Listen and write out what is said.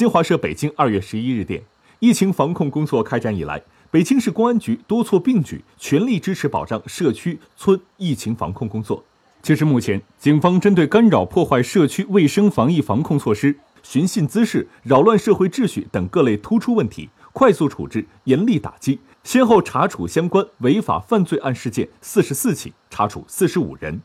新华社北京二月十一日电疫情防控工作开展以来北京市公安局多措并举全力支持保障社区村疫情防控工作。截至目前警方针对干扰破坏社区卫生防疫防控措施寻衅滋事扰乱社会秩序等各类突出问题快速处置严厉打击先后查处相关违法犯罪案事件四十四起查处四十五人。